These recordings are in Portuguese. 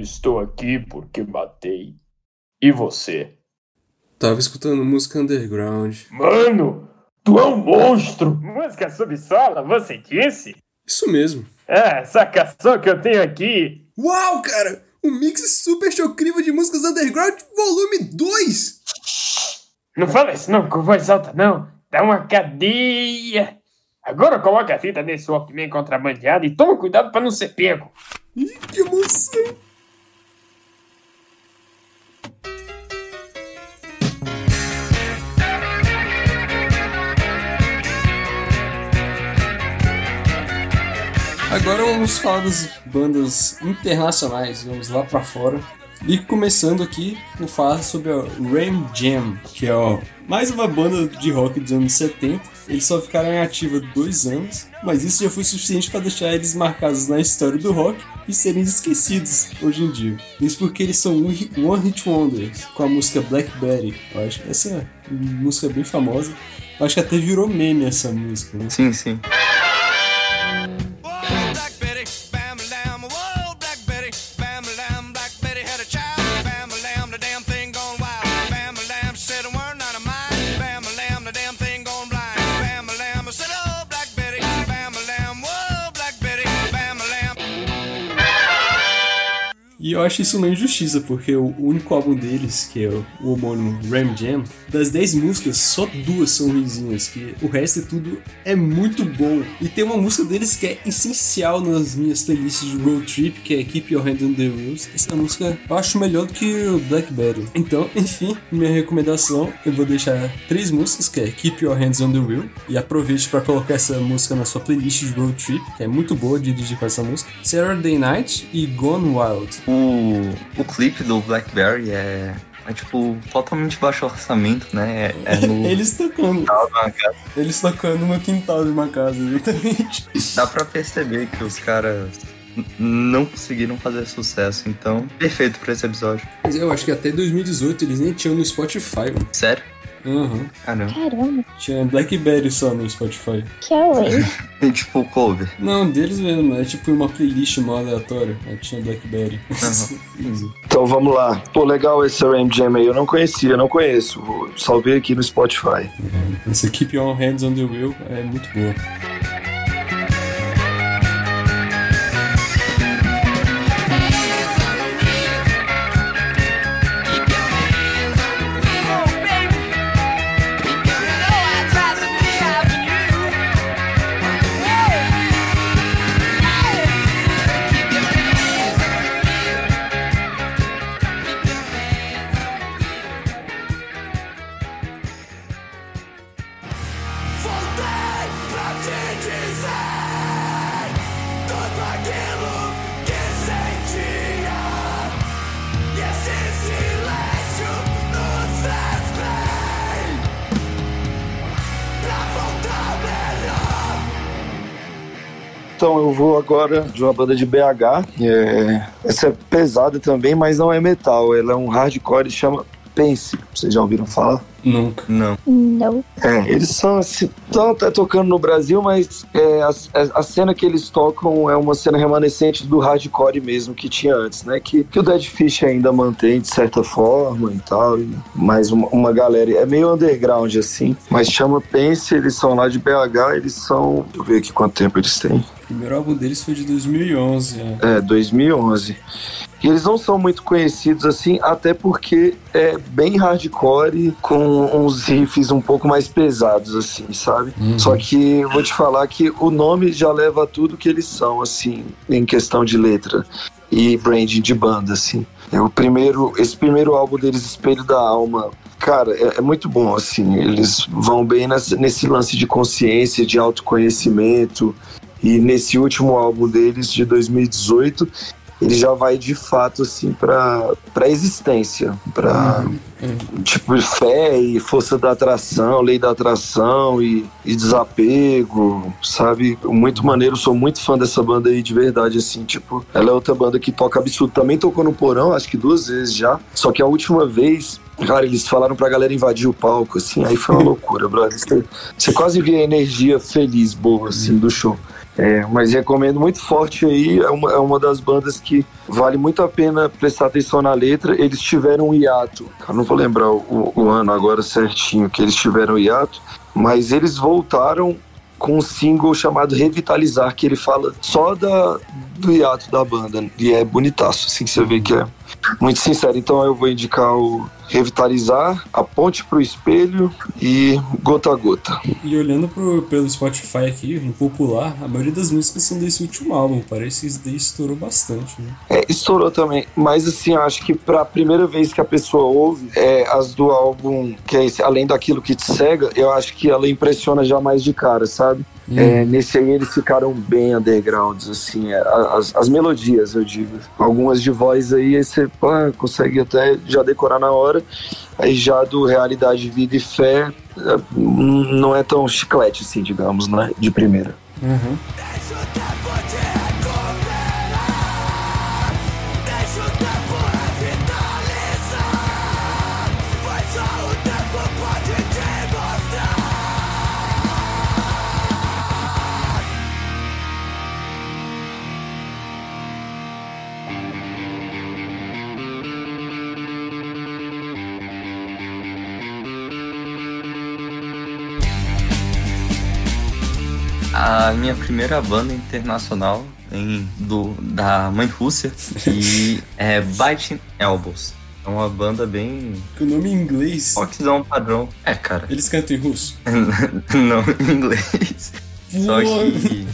Estou aqui porque matei. E você? Tava escutando música underground. Mano, tu é um monstro! Música subsola, você disse? Isso mesmo. É, essa canção que eu tenho aqui. Uau, cara! O mix super chocrível de músicas underground, volume 2! Não fala isso não com voz alta, não. Dá uma cadeia. Agora coloca a fita nesse Walkman contrabandeado e toma cuidado para não ser pego. Ih, que emoção! Agora vamos falar das bandas internacionais, vamos lá pra fora. E começando aqui, vou falar sobre a Ram Jam, que é ó, mais uma banda de rock dos anos 70. Eles só ficaram em ativa dois anos, mas isso já foi suficiente para deixar eles marcados na história do rock e serem esquecidos hoje em dia. Isso porque eles são One Hit Wonders, com a música Blackberry. Eu acho essa é música bem famosa. Eu acho que até virou meme essa música. Né? Sim, sim. Acho isso uma injustiça, porque o único álbum deles, que é o, homônimo Ram Jam, das 10 músicas, só duas são ruizinhas, que o resto é tudo é muito bom. E tem uma música deles que é essencial nas minhas playlists de road trip, que é Keep Your Hand on the Wheels. Essa música eu acho melhor do que o Blackberry. Então, enfim, minha recomendação, eu vou deixar três músicas, que é Keep Your Hands on the Wheel, e aproveite para colocar essa música na sua playlist de road trip, que é muito boa de dirigir com essa música. Saturday Night e Gone Wild o, o clipe do Blackberry é, é tipo totalmente baixo orçamento, né? É, é no Eles tocando. Eles tocando no quintal de uma casa, exatamente. Dá pra perceber que os caras não conseguiram fazer sucesso, então perfeito pra esse episódio. Mas eu acho que até 2018 eles nem tinham no Spotify. Mano. Sério? Uhum. Caramba. Caramba. Tinha Blackberry só no Spotify. Que away. é tipo cover. Não, deles mesmo. É tipo uma playlist mal aleatória. Aí tinha Blackberry. Uhum. então vamos lá. Pô, legal esse Ram Jam aí. Eu não conhecia, não conheço. Salvei aqui no Spotify. Uhum. Essa Keep On Hands on the Wheel é muito boa. Então eu vou agora de uma banda de BH. É... Essa é pesada também, mas não é metal. Ela é um hardcore, chama Pense. Vocês já ouviram falar? Nunca. Não. Não. É, eles são assim, estão até tocando no Brasil, mas é, a, a, cena que eles tocam é uma cena remanescente do hardcore mesmo que tinha antes, né? Que, que o Dead Fish ainda mantém de certa forma e tal. E mais uma, uma galera. É meio underground assim, mas chama Pense, eles são lá de BH, eles são. Deixa eu ver aqui quanto tempo eles têm. O primeiro álbum deles foi de 2011. É, é 2011. E eles não são muito conhecidos assim, até porque é bem hardcore, com uns riffs um pouco mais pesados, assim, sabe? Uhum. Só que vou te falar que o nome já leva a tudo que eles são, assim, em questão de letra e branding de banda, assim. É o primeiro, esse primeiro álbum deles, Espelho da Alma, cara, é, é muito bom, assim. Eles vão bem nessa, nesse lance de consciência, de autoconhecimento. E nesse último álbum deles, de 2018, ele já vai de fato assim para para existência, para uhum. tipo fé e força da atração, lei da atração e, e, desapego, sabe? Muito maneiro, sou muito fã dessa banda aí de verdade assim, tipo, ela é outra banda que toca absurdo, também tocou no Porão, acho que duas vezes já. Só que a última vez Cara, eles falaram pra galera invadir o palco, assim, aí foi uma loucura, brother. Você, você quase via a energia feliz, boa, assim, do show. É, mas recomendo muito forte aí, é uma, é uma das bandas que vale muito a pena prestar atenção na letra. Eles tiveram um hiato, eu não vou lembrar o, o ano agora certinho que eles tiveram hiato, mas eles voltaram com um single chamado Revitalizar, que ele fala só da, do hiato da banda. E é bonitaço, assim que você vê que é muito sincero. Então eu vou indicar o Revitalizar, A Ponte pro Espelho e Gota a Gota. E olhando pro, pelo Spotify aqui, no popular, a maioria das músicas são desse último álbum. Parece que isso daí estourou bastante, né? É, estourou também. Mas assim, eu acho que pra primeira vez que a pessoa ouve é, as do álbum, que é esse, além daquilo que te cega, eu acho que ela impressiona já mais de cara, sabe? Hum. É, nesse aí eles ficaram bem undergrounds, assim, é, as, as melodias, eu digo. Algumas de voz aí, aí você pá, consegue até já decorar na hora. Aí já do Realidade, Vida e Fé, é, não é tão chiclete, assim, digamos, né? De primeira. Uhum. A minha primeira banda internacional em, do, da mãe Rússia e é Biting Elbows. É uma banda bem o nome em inglês, rockzão padrão. É, cara. eles cantam em russo. Não em inglês. Só que.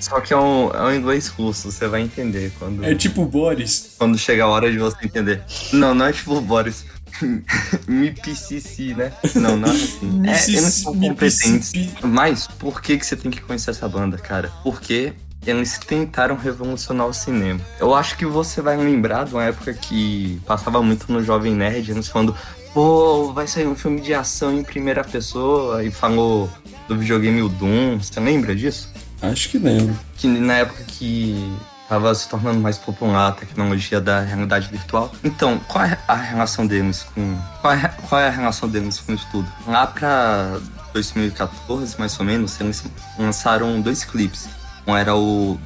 Só que é um, é um inglês russo, você vai entender quando, É tipo Boris. quando chega a hora de você entender. Não, não é tipo Boris. MPCC, né? Não, não é assim. É, eles são competentes. Mississippi. Mas por que, que você tem que conhecer essa banda, cara? Porque eles tentaram revolucionar o cinema. Eu acho que você vai lembrar de uma época que passava muito no Jovem Nerd, eles falando, pô, vai sair um filme de ação em primeira pessoa, e falou do videogame o Doom. Você lembra disso? Acho que lembro. que na época que tava se tornando mais popular a tecnologia da realidade virtual. Então, qual é a relação deles com qual é, qual é a relação deles com isso tudo? Lá pra 2014, mais ou menos, eles lançaram dois clipes. Um era o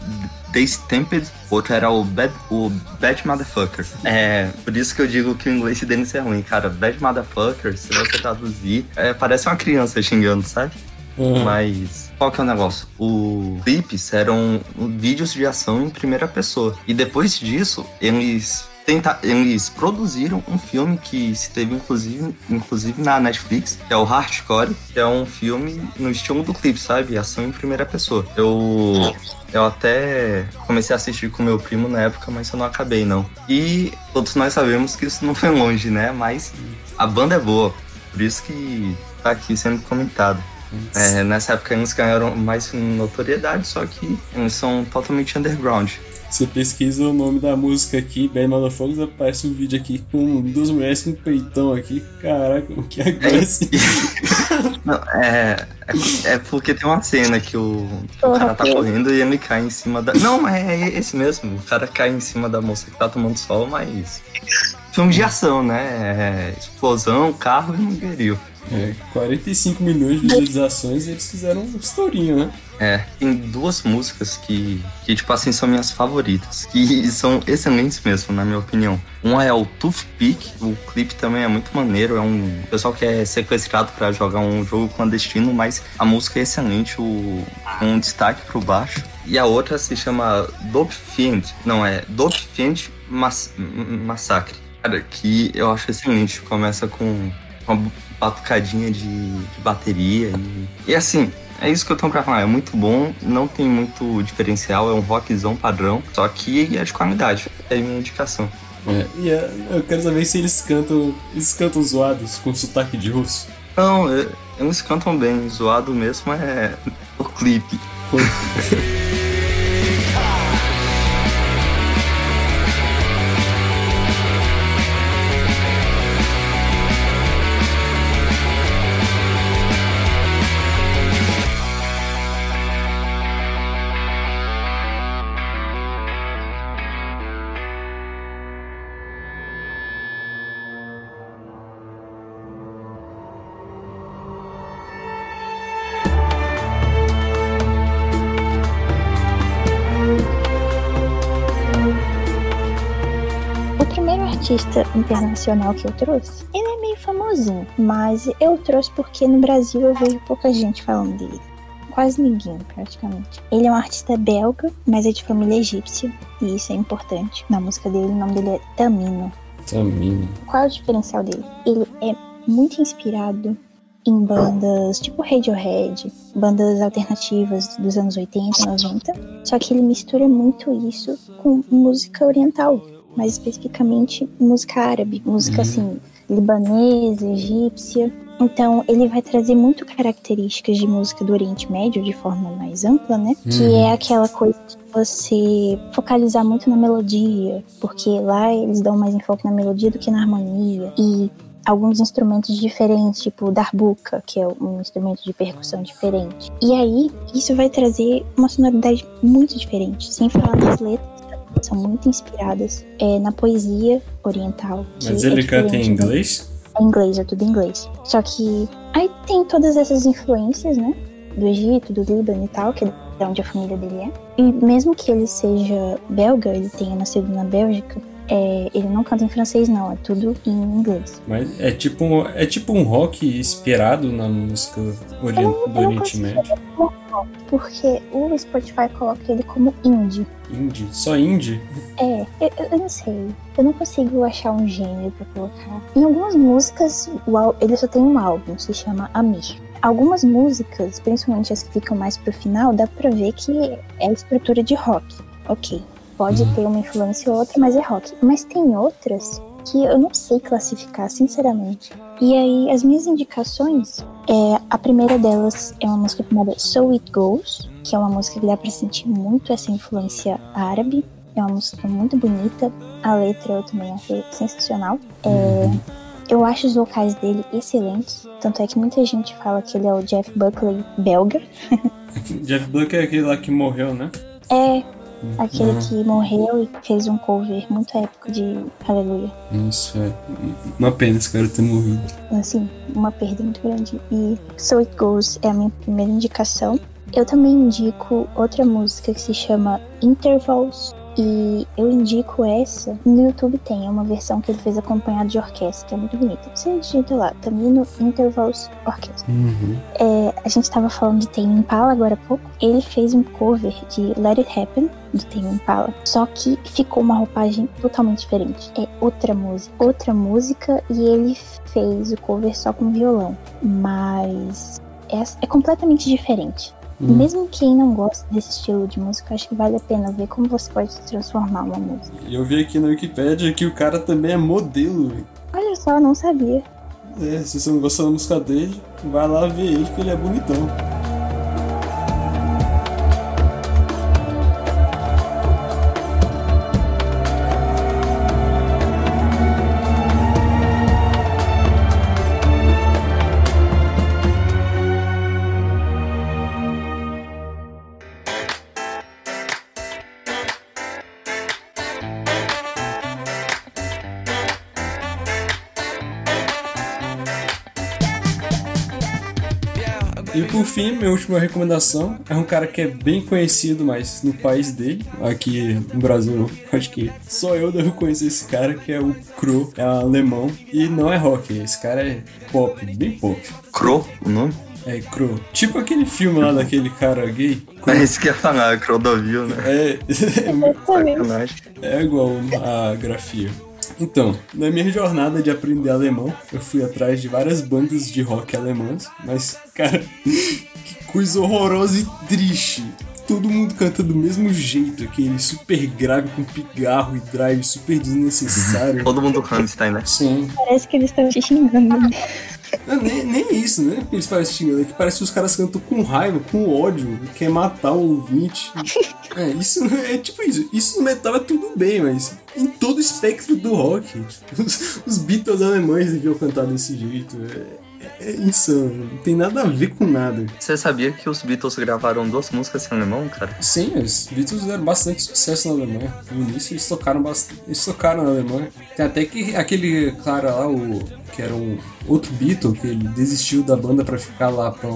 The Stamped, outro era o Bad, o Bad Motherfucker. É, por isso que eu digo que o inglês deles é ruim, cara. Bad Motherfucker, se você traduzir, é, parece uma criança xingando, sabe? Uhum. Mas qual que é o negócio? Os clipes eram vídeos de ação em primeira pessoa. E depois disso, eles tenta, eles produziram um filme que esteve inclusive, inclusive na Netflix, que é o Hardcore, que é um filme no estilo do clipe, sabe? Ação em primeira pessoa. Eu eu até comecei a assistir com meu primo na época, mas eu não acabei não. E todos nós sabemos que isso não foi longe, né? Mas a banda é boa, por isso que tá aqui sendo comentado. É, nessa época eles ganharam mais notoriedade, só que eles são totalmente underground. Você pesquisa o nome da música aqui, Bad Motherfuckers, aparece um vídeo aqui com duas mulheres com um peitão aqui. Caraca, o que agressivo. Não, é, é, é porque tem uma cena que o, que o cara tá correndo e ele cai em cima da. Não, mas é esse mesmo. O cara cai em cima da moça que tá tomando sol, mas. Filme de ação, né? É, explosão, carro e mangueirinho. É, 45 milhões de visualizações e eles fizeram um estourinho, né? É, tem duas músicas que, que, tipo assim, são minhas favoritas. Que são excelentes mesmo, na minha opinião. Uma é o Toothpick, o clipe também é muito maneiro. É um pessoal que é sequestrado pra jogar um jogo clandestino, mas a música é excelente, o, um destaque pro baixo. E a outra se chama Dope Fiend, não, é Dope Fiend Mass Massacre. Cara, que eu acho excelente. Começa com uma batucadinha de, de bateria. E, e assim, é isso que eu tenho pra falar. É muito bom, não tem muito diferencial, é um rockzão padrão, só que é de qualidade. É a minha indicação. É, e é, eu quero saber se eles cantam. Eles cantam zoados com sotaque de russo. Não, é- eles cantam bem, zoado mesmo é o clipe. artista internacional que eu trouxe, ele é meio famosinho, mas eu trouxe porque no Brasil eu vejo pouca gente falando dele. Quase ninguém, praticamente. Ele é um artista belga, mas é de família egípcia, e isso é importante. Na música dele, o nome dele é Tamino. Tamino. Qual é o diferencial dele? Ele é muito inspirado em bandas tipo Radiohead, bandas alternativas dos anos 80, 90. Só que ele mistura muito isso com música oriental, mais especificamente música árabe, música assim libanesa, egípcia. Então ele vai trazer muito características de música do Oriente Médio de forma mais ampla, né? Que é aquela coisa de você focalizar muito na melodia, porque lá eles dão mais enfoque na melodia do que na harmonia. E alguns instrumentos diferentes, tipo o darbuka, que é um instrumento de percussão diferente. E aí, isso vai trazer uma sonoridade muito diferente, sem falar nas letras, são muito inspiradas é, na poesia oriental. Mas é ele canta em inglês? É inglês, é tudo em inglês. Só que aí tem todas essas influências, né? Do Egito, do Líbano e tal, que é de onde a família dele é. E mesmo que ele seja belga, ele tenha nascido na Bélgica, é, ele não canta em francês, não, é tudo em inglês. Mas é tipo, um- é tipo um rock inspirado na música ori- Eu do eu Oriente Médio. Porque o Spotify coloca ele como indie. Indie? Só indie? É, eu, eu- não sei. Eu não consigo achar um gênero pra colocar. Em algumas músicas, ele só tem um álbum, se chama Amir. Algumas músicas, principalmente as que ficam mais pro final, dá pra ver que é estrutura de rock. Ok, pode Uhum. ter uma influência ou outra, mas é rock. Mas tem outras que eu não sei classificar, sinceramente. E aí, as minhas indicações, é, a primeira delas é uma música chamada So It Goes, que é uma música que dá pra sentir muito essa influência árabe. É uma música muito bonita. A letra eu também achei sensacional. É, eu acho os vocais dele excelentes. Tanto é que muita gente fala que ele é o Jeff Buckley belga. Jeff Buck é aquele lá que morreu, né? É aquele Uhum. que morreu e fez um cover muito épico de Aleluia. Isso, é. Uma pena esse cara ter morrido. Assim, uma perda muito grande. E So It Goes é a minha primeira indicação. Eu também indico outra música que se chama Intervals. E eu indico essa. No YouTube tem uma versão que ele fez acompanhado de orquestra, que é muito bonita. Você digita lá, Tamino Intervals Orchestra. Uhum. É, a gente tava falando de Tame Impala agora há pouco. Ele fez um cover de Let It Happen, do Tame Impala. Só que ficou uma roupagem totalmente diferente. É outra música. Outra música e ele fez o cover só com violão. Mas é, é completamente diferente. Hum. Mesmo quem não gosta desse estilo de música, acho que vale a pena ver como você pode transformar uma música. Eu vi aqui na Wikipedia que o cara também é modelo. velho. Olha só, não sabia. É, se você não gostou da música dele, vai lá ver ele que ele é bonitão. E por fim, minha última recomendação é um cara que é bem conhecido, mas no país dele, aqui no Brasil acho que só eu devo conhecer esse cara, que é o Crow, é alemão, e não é rock, esse cara é pop, bem pop. Cro, o nome? É Crow. Tipo aquele filme lá daquele cara gay. É isso que ia falar, Crodovil, né? É, Sacanagem. é igual a grafia. Então, na minha jornada de aprender alemão, eu fui atrás de várias bandas de rock alemãs, mas, cara, que coisa horrorosa e triste. Todo mundo canta do mesmo jeito, aquele super grave com pigarro e drive super desnecessário. Todo mundo Rammstein, né? Sim. Parece que eles estão te xingando. Não, nem, nem isso, né? Que eles parecem xingando, é que parece que os caras cantam com raiva, com ódio, quer matar o ouvinte. É, isso não é tipo isso. Isso no metal é tudo bem, mas em todo o espectro do rock, os, os Beatles alemães deviam cantar desse jeito. É, é insano, não tem nada a ver com nada. Você sabia que os Beatles gravaram duas músicas em alemão, cara? Sim, os Beatles fizeram bastante sucesso na Alemanha. No início eles tocaram bastante. Eles tocaram na Alemanha. Tem até que aquele cara lá, o que era um outro Beatle, que ele desistiu da banda pra ficar lá, pra,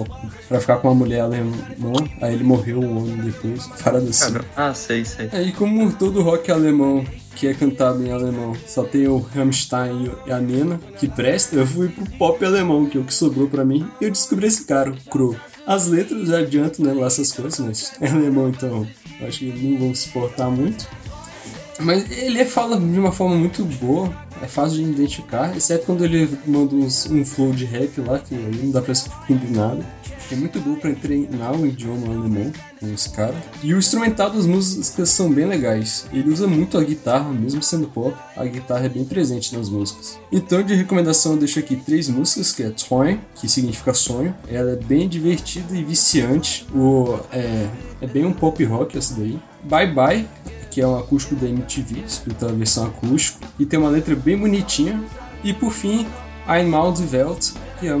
pra ficar com uma mulher alemã. Aí ele morreu um ano depois, parada assim. Ah, sei, sei. Aí, como todo rock alemão que é cantado em alemão só tem o Rammstein e a Nena, que presta, eu fui pro pop alemão, que é o que sobrou pra mim, e eu descobri esse cara, o Crow. As letras já adianto, né, lá essas coisas, mas é alemão, então acho que não vão suportar muito. Mas ele fala de uma forma muito boa, é fácil de identificar, exceto quando ele manda uns, um flow de rap lá, que aí não dá pra entender nada. É muito bom pra treinar o idioma alemão com os caras. E o instrumental das músicas são bem legais. Ele usa muito a guitarra, mesmo sendo pop, a guitarra é bem presente nas músicas. Então, de recomendação, eu deixo aqui três músicas, que é Träum, que significa sonho. Ela é bem divertida e viciante. O, é, é bem um pop rock essa daí. Bye Bye, que é um acústico da MTV, escrito a versão acústico, e tem uma letra bem bonitinha. E por fim, Einmal die Welt, que é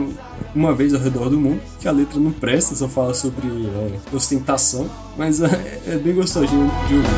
uma vez ao redor do mundo, que a letra não presta, só fala sobre é, ostentação, mas é, é, bem gostosinho de ouvir.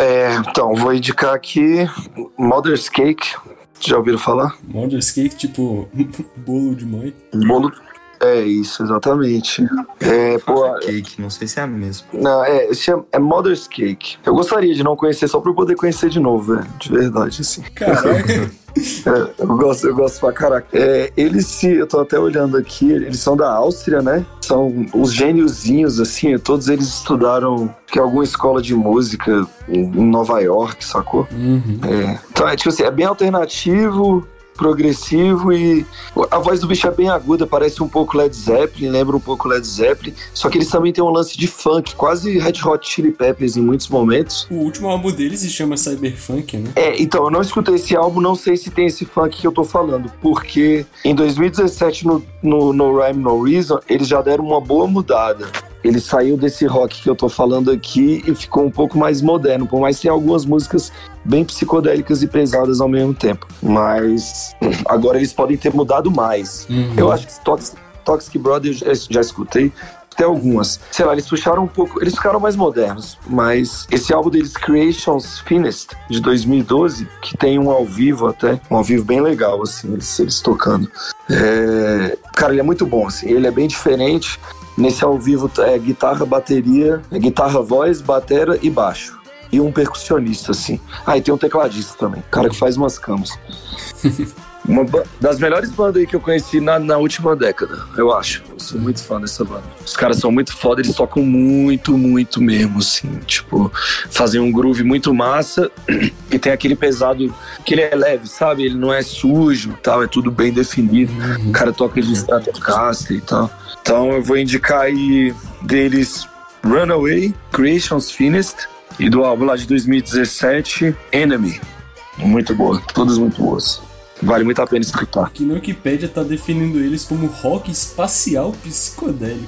É, então, vou indicar aqui Mother's Cake. Já ouviram falar? Mother's Cake, tipo bolo de mãe? Bolo. É isso, exatamente. É, pô, Cake, não sei se é a mesma. não, é, esse é, é Mother's Cake. Eu gostaria de não conhecer só pra eu poder conhecer de novo, velho. De verdade, assim. Caraca! É, eu gosto, eu gosto pra caraca. É, eles se, eu tô até olhando aqui, eles são da Áustria, né? São os gêniozinhos, assim, todos eles estudaram que alguma escola de música em Nova York, sacou? Uhum. É. Então é tipo assim, é bem alternativo, progressivo e a voz do bicho é bem aguda, parece um pouco Led Zeppelin, lembra um pouco Led Zeppelin, só que eles também têm um lance de funk, quase Red Hot Chili Peppers em muitos momentos. O último álbum deles se chama Cyberpunk, né? É, então, eu não escutei esse álbum, não sei se tem esse funk que eu tô falando, porque em 2017, no, no, no Rhyme No Reason, eles já deram uma boa mudada. Ele saiu desse rock que eu tô falando aqui e ficou um pouco mais moderno, por mais que tenha algumas músicas bem psicodélicas e pesadas ao mesmo tempo. Mas agora eles podem ter mudado mais. Uhum. Eu acho que Toxic, Toxic Brother eu já, já escutei. Tem algumas. Sei lá, eles puxaram um pouco. Eles ficaram mais modernos. Mas esse álbum deles, Creations Finest, de 2012, que tem um ao vivo até. Um ao vivo bem legal, assim, eles, eles tocando. É, Cara, ele é muito bom, assim. Ele é bem diferente. Nesse ao vivo é guitarra, bateria, é guitarra, voz, batera e baixo. E um percussionista, assim. Ah, e tem um tecladista também. Cara que faz umas camas. Uma das melhores bandas aí que eu conheci na, na última década, eu acho. Eu sou muito fã dessa banda. Os caras são muito foda, eles tocam muito, muito mesmo, assim. Tipo, fazem um groove muito massa e tem aquele pesado que ele é leve, sabe? Ele não é sujo tal, é tudo bem definido. O cara toca de Stratocaster e tal. Então eu vou indicar aí deles Runaway, Creations Finest e do álbum lá de 2017, Enemy. Muito boa, todas muito boas. Vale muito a pena escutar. Que na Wikipedia tá definindo eles como rock espacial psicodélico.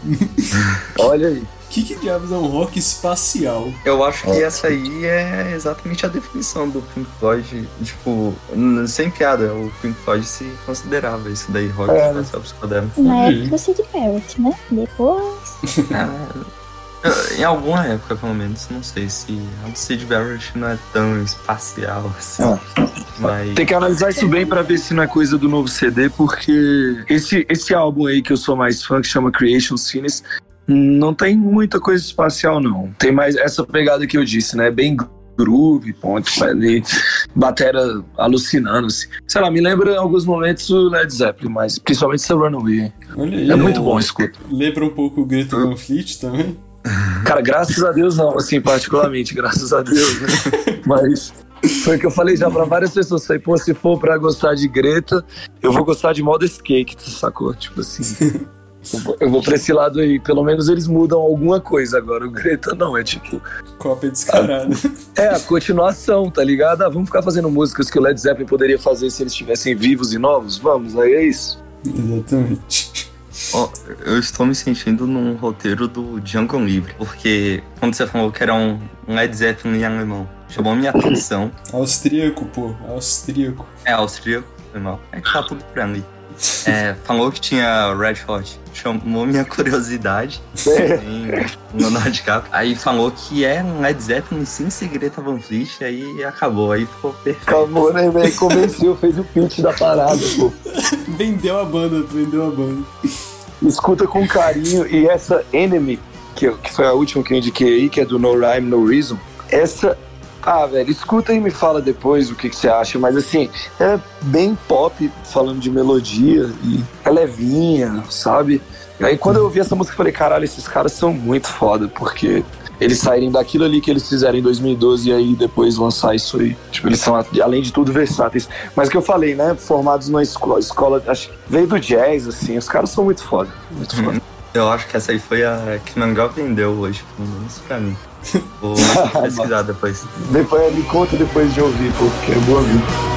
Olha aí. que, que diabos é um rock espacial? Eu acho que essa aí é exatamente a definição do Pink Floyd. Tipo, sem piada, o Pink Floyd se considerava isso daí, rock É. espacial psicodélico. Na Uhum. época Sid Barrett, né? Depois. É, em alguma época, pelo menos, não sei se a do Sid Barrett não é tão espacial assim. Mas. Tem que analisar isso bem pra ver se não é coisa do novo CD, porque esse, esse álbum aí que eu sou mais fã, que chama Creation Scenes, não tem muita coisa espacial, não. Tem mais essa pegada que eu disse, né? Bem groove, ponte ali, batera alucinando, assim. Sei lá, me lembra em alguns momentos o Led Zeppelin, mas principalmente essa Runaway. Olha aí. É muito bom, escuta. Lembra um pouco o Greta Van Fleet também? Cara, graças a Deus não, assim, particularmente, graças a Deus, né? Mas foi o que eu falei já pra várias pessoas. Falei, pô, se for pra gostar de Greta, eu vou gostar de Modest Cake, sacou? Tipo assim. Eu vou- pra esse lado aí. Pelo menos eles mudam alguma coisa agora. O Greta não, é tipo. Cópia descarada. É a continuação, tá ligado? Ah, vamos ficar fazendo músicas que o Led Zeppelin poderia fazer se eles estivessem vivos e novos? Vamos, aí é isso. Exatamente. Ó, eu estou me sentindo num roteiro do Django Livre, porque quando você falou que era um, Led Zeppelin em alemão, chamou minha atenção. Austríaco, pô. Austríaco. É austríaco, foi mal. É que tá tudo pra ali. É, falou que tinha Red Hot, chamou minha curiosidade em Leonardo DiCaprio. Aí falou que é um Led Zeppelin sem Segreta Van Fleet, aí acabou, aí ficou perfeito. Acabou, né, velho? Convenceu, fez o pitch da parada, pô. Vendeu a banda, vendeu a banda. Escuta com carinho. E essa Enemy, que, que foi a última que eu indiquei aí, que é do No Rhyme, No Reason. Essa. Ah, velho, escuta e me fala depois o que, que você acha. Mas assim, é bem pop, falando de melodia. E é levinha, sabe? E aí quando eu ouvi essa música, eu falei, caralho, esses caras são muito foda, porque eles saírem daquilo ali que eles fizeram em 2012 e aí depois lançar isso aí. Tipo, eles são, além de tudo, versáteis. Mas o que eu falei, né? Formados numa escola, escola acho que veio do jazz, assim. Os caras são muito foda. Muito foda. Eu acho que essa aí foi a que melhor vendeu hoje, pelo menos pra mim. Vou pesquisar depois. Depois me conta depois de ouvir, porque é boa vida.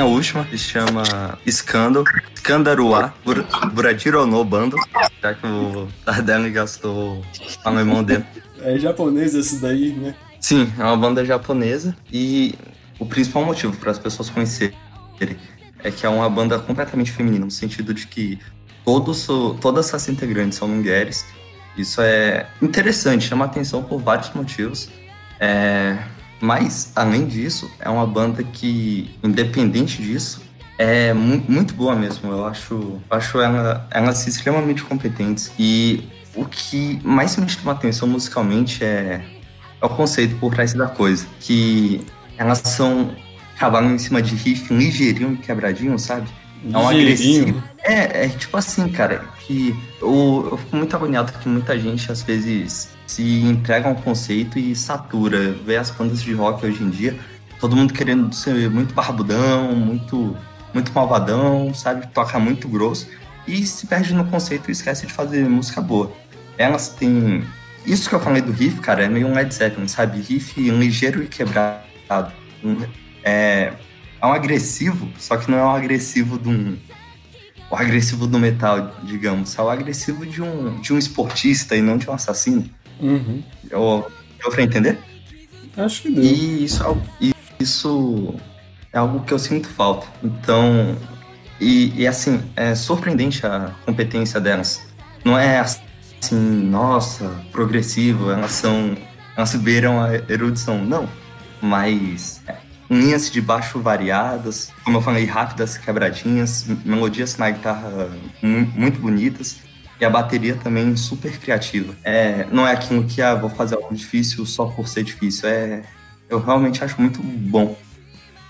Minha última se chama Scandal, Scandaruá, Bur Buradirono Bando, já que o Tardelli gastou o alemão dele. É japonês esse daí, né? Sim, é uma banda japonesa e o principal motivo para as pessoas conhecerem é que é uma banda completamente feminina, no sentido de que todos, todas as integrantes são mulheres. Isso é interessante, chama atenção por vários motivos. É, mas, além disso, é uma banda que, independente disso, é mu- muito boa mesmo. Eu acho, acho ela, elas extremamente competentes. E o que mais me chama atenção musicalmente é, é o conceito por trás da coisa. Que elas são. trabalham em cima de riff ligeirinho e quebradinho, sabe? É um Ligeirinho. agressivo. É, é tipo assim, cara, que eu, eu fico muito agoniado que muita gente às vezes se entrega um conceito e satura. Vê as bandas de rock hoje em dia, todo mundo querendo ser muito barbudão, muito, muito malvadão, sabe? Toca muito grosso e se perde no conceito e esquece de fazer música boa. Elas têm. Isso que eu falei do riff, cara, é meio um Led Zeppelin, sabe? Riff ligeiro e quebrado. É, é um agressivo, só que não é um agressivo de um. O agressivo do metal, digamos. É o agressivo de um, de um esportista e não de um assassino. Uhum. Eu, deu pra entender? Acho que deu. E isso, é algo- isso é algo que eu sinto falta. Então, e, e assim, é surpreendente a competência delas. Não é assim, nossa, progressivo, elas são. Elas beiram a erudição. Não. Mas é, linhas de baixo variadas, como eu falei, rápidas, quebradinhas, melodias na guitarra mu- muito bonitas. E a bateria também super criativa. É, não é aquilo que, ah, vou fazer algo difícil só por ser difícil. É, eu realmente acho muito bom.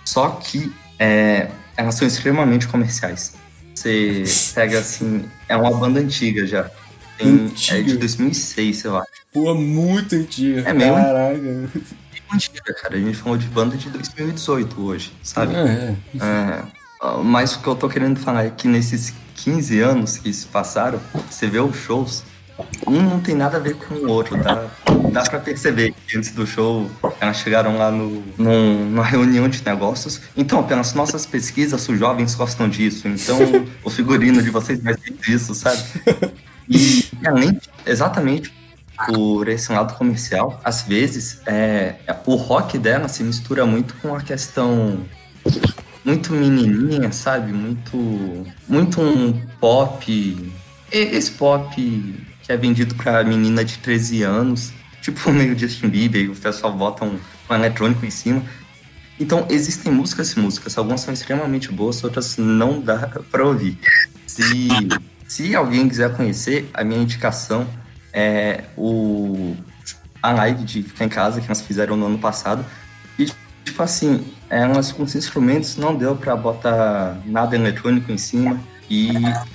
Só que é, elas são extremamente comerciais. Você pega assim, é uma banda antiga já. Tem, é Antiga? de 2006, eu acho. Pô, muito antiga. É mesmo? Caraca. Antiga, cara. A gente falou de banda de 2018 hoje, sabe? É, É, mas o que eu tô querendo falar é que nesses 15 anos que se passaram, você vê os shows, um não tem nada a ver com o outro, tá? Dá pra perceber que antes do show elas chegaram lá no, num- numa reunião de negócios. Então, pelas nossas pesquisas, os jovens gostam disso. Então, o figurino de vocês vai ser disso, sabe? E, além, exatamente por esse lado comercial, às vezes, é, o rock dela se mistura muito com a questão muito menininha, sabe? Muito, muito um pop. Esse pop que é vendido pra menina de 13 anos, tipo meio Justin Bieber, o pessoal bota um, um eletrônico em cima. Então, existem músicas e músicas. Algumas são extremamente boas, outras não dá pra ouvir. Se, se alguém quiser conhecer, a minha indicação é o, a live de Ficar em Casa, que nós fizeram no ano passado. Tipo assim, é, nós com os instrumentos não deu pra botar nada eletrônico em cima. E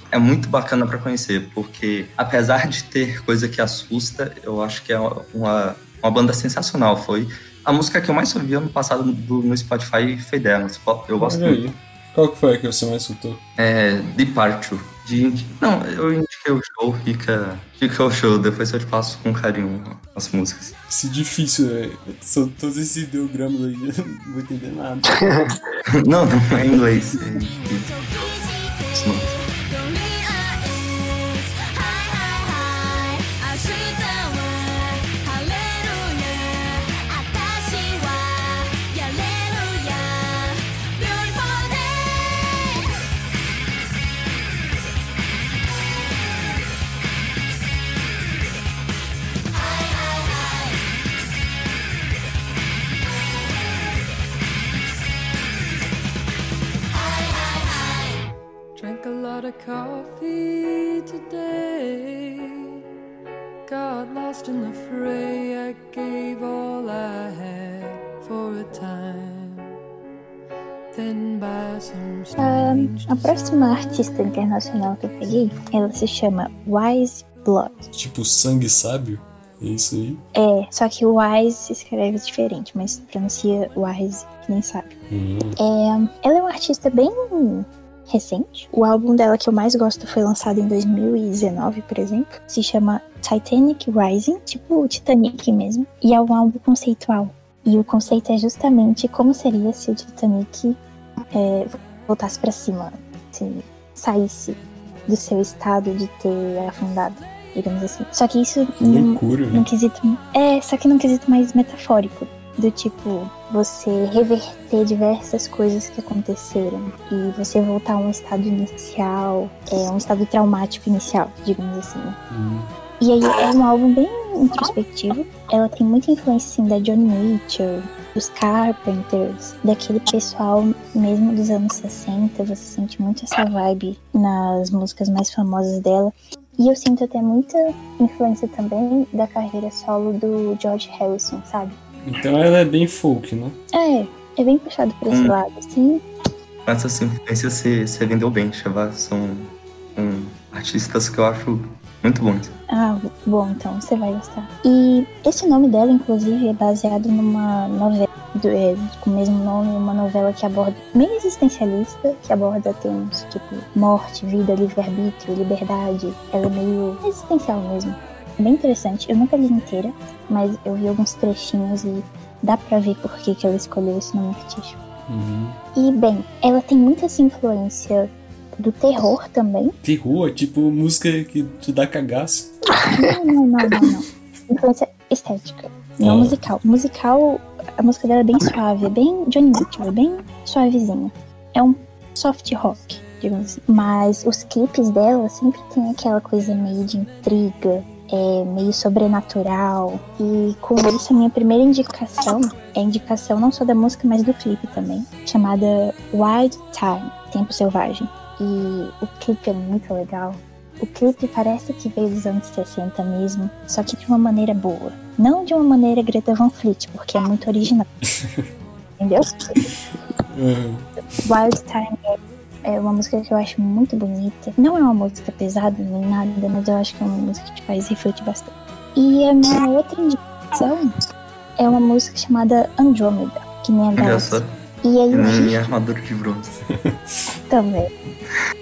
é muito bacana para conhecer, porque apesar de ter coisa que assusta, eu acho que é uma, uma banda sensacional. Foi a música que eu mais ouvi ano passado do, no Spotify foi dela. Eu gosto Olha aí. muito. Qual que foi a que você mais escutou? É Departure. De, não, eu indiquei o show, fica, fica o show. Depois eu te passo com carinho as músicas. Esse difícil, né? São todos esses ideogramas aí, eu não vou entender nada. não, não é em inglês. É, Isso não. Artista internacional que eu peguei, ela se chama Wise Blood. Tipo, sangue sábio? É isso aí? É, só que o Wise se escreve diferente, mas pronuncia Wise, que nem sabe. Hum. É, ela é uma artista bem recente. O álbum dela que eu mais gosto foi lançado em 2019, por exemplo. Se chama Titanic Rising, tipo o Titanic mesmo. E é um álbum conceitual. E o conceito é justamente como seria se o Titanic é, voltasse pra cima, se saísse do seu estado de ter afundado, digamos assim. Só que isso num, né? quesito. É, só que num quesito mais metafórico. Do tipo, você reverter diversas coisas que aconteceram e você voltar a um estado inicial, é um estado traumático inicial, digamos assim. Hum. E aí é um álbum bem introspectivo. Ela tem muita influência assim, da Johnny Mitchell, dos Carpenters, daquele pessoal mesmo dos anos 60. Você sente muito essa vibe nas músicas mais famosas dela. E eu sinto até muita influência também da carreira solo do George Harrison, sabe? Então ela é bem folk, né? É, é bem puxado por esse Hum. lado, assim. Com essas influências você, você vendeu bem, Chava. São um, artistas que eu acho muito bons. Ah, bom, então você vai gostar. E esse nome dela, inclusive, é baseado numa novela do, é, com o mesmo nome, uma novela que aborda meio existencialista, que aborda temas tipo morte, vida, livre-arbítrio, liberdade. Ela é meio existencial mesmo. É bem interessante. Eu nunca li inteira, mas eu vi alguns trechinhos e dá pra ver por que, que ela escolheu esse nome artístico. Uhum. E, bem, ela tem muita essa influência do terror também. Terror, é tipo música que te dá cagaço. Não, não, não, não, não. Influência estética, não Ah. musical. Musical, a música dela é bem suave, é bem Johnny Mitchell, é bem suavezinha. É um soft rock, digamos assim. Mas os clipes dela sempre tem aquela coisa meio de intriga, é meio sobrenatural. E com isso, a minha primeira indicação é a indicação não só da música, mas do clipe também, chamada Wild Time, Tempo Selvagem. E o clipe é muito legal. O clipe parece que veio dos anos 60 mesmo, só que de uma maneira boa. Não de uma maneira Greta Van Fleet, porque é muito original. Entendeu? Uhum. Wild Time é, é uma música que eu acho muito bonita. Não é uma música pesada nem nada, mas eu acho que é uma música que te faz refletir bastante. E a minha outra indicação é uma música chamada Andromeda, que nem a Galáxia. E aí minha armadura de bronze. também.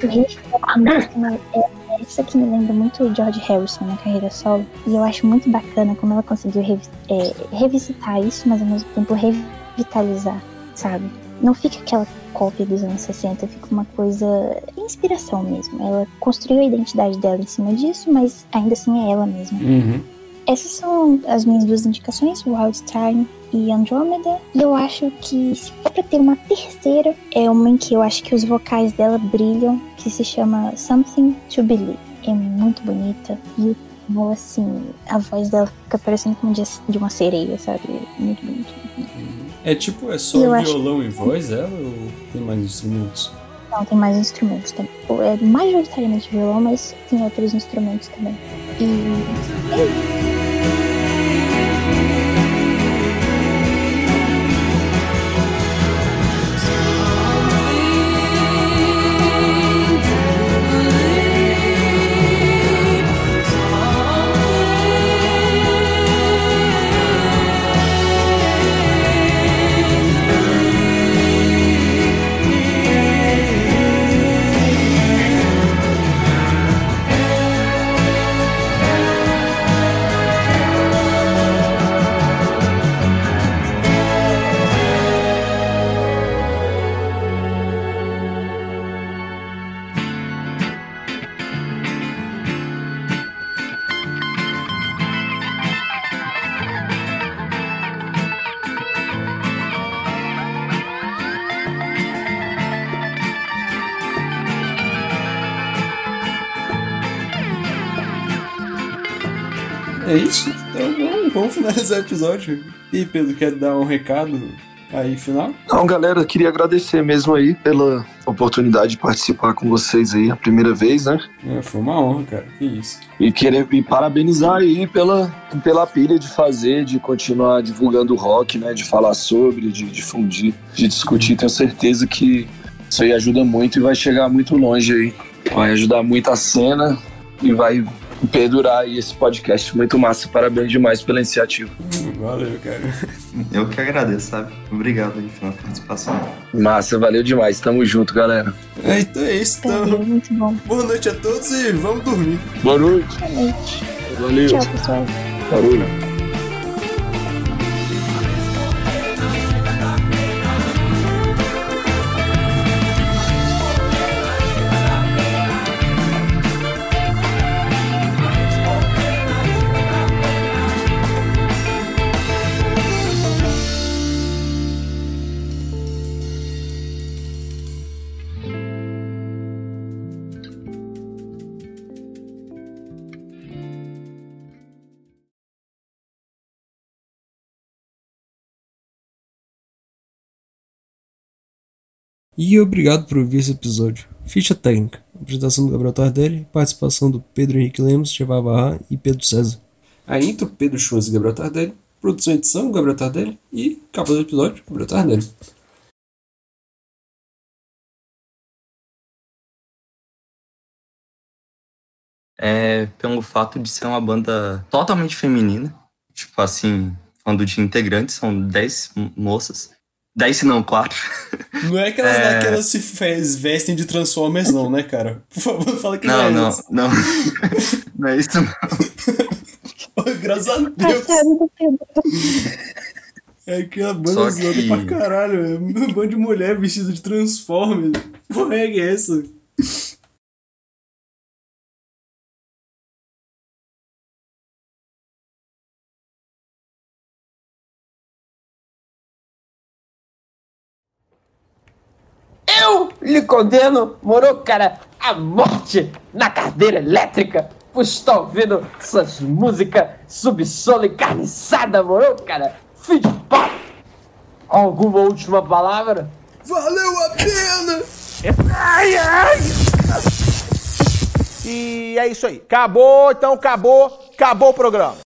Música me- é essa que me lembra muito o George Harrison na carreira solo. E eu acho muito bacana como ela conseguiu revi- é, revisitar isso, mas ao mesmo tempo revitalizar, sabe? Não fica aquela cópia dos anos 60, fica uma coisa. inspiração mesmo. Ela construiu a identidade dela em cima disso, mas ainda assim é ela mesma. Uhum. Essas são as minhas duas indicações, Wild Time e Andromeda. E eu acho que se for pra ter uma terceira, é uma em que eu acho que os vocais dela brilham, que se chama Something to Believe. É muito bonita. E o Então, assim, a voz dela fica parecendo como de, uma sereia, sabe? Muito bonito. É tipo, é só Eu acho- violão e voz ela ou tem mais instrumentos? Não, tem mais instrumentos também. É majoritariamente violão, mas tem outros instrumentos também. E. É isso? Então vamos, vamos finalizar o episódio. E Pedro, quer dar um recado aí final? Então, galera, queria agradecer mesmo aí pela oportunidade de participar com vocês aí, a primeira vez, né? É, foi uma honra, cara. Que isso. E querer e parabenizar aí pela, pela pilha de fazer, de continuar divulgando o rock, né? De falar sobre, de difundir, de discutir. Tenho certeza que isso aí ajuda muito e vai chegar muito longe aí. Vai ajudar muito a cena e vai perdurar aí esse podcast muito massa. Parabéns demais pela iniciativa. Valeu, cara. Eu que agradeço, sabe? Obrigado aí pela participação. Massa, valeu demais. Tamo junto, galera. É, então é isso. Valeu, Então, muito bom. boa noite a todos e vamos dormir. Boa noite. Boa noite. Valeu. Tchau, pessoal. Barulho. E obrigado por ouvir esse episódio. Ficha técnica. Apresentação do Gabriel Tardelli, participação do Pedro Henrique Lemos, Chevá Barra e Pedro César. A intro, Pedro Schwartz e Gabriel Tardelli. Produção e edição, Gabriel Tardelli. E capa do episódio, Gabriel Tardelli. É pelo fato de ser uma banda totalmente feminina. Tipo assim, falando de integrantes, são 10 moças. 10 não, 4. Não é aquelas É. lá que elas se fez- vestem de Transformers, não, né, cara? Por favor, fala que Não, é não, isso. não. Não é isso não. Graças a Deus. Do Pedro. É aquela banda Só zoada que- pra caralho. É um bando de mulher vestida de Transformers. Porra, é que é essa? Lhe condeno, moro, cara, à morte na cadeira elétrica por estar ouvindo essas músicas subsolo e carniçada, moro, cara? Filho de pau! Alguma última palavra? Valeu a pena! Ai, ai! E é isso aí. Acabou, então acabou, acabou o programa.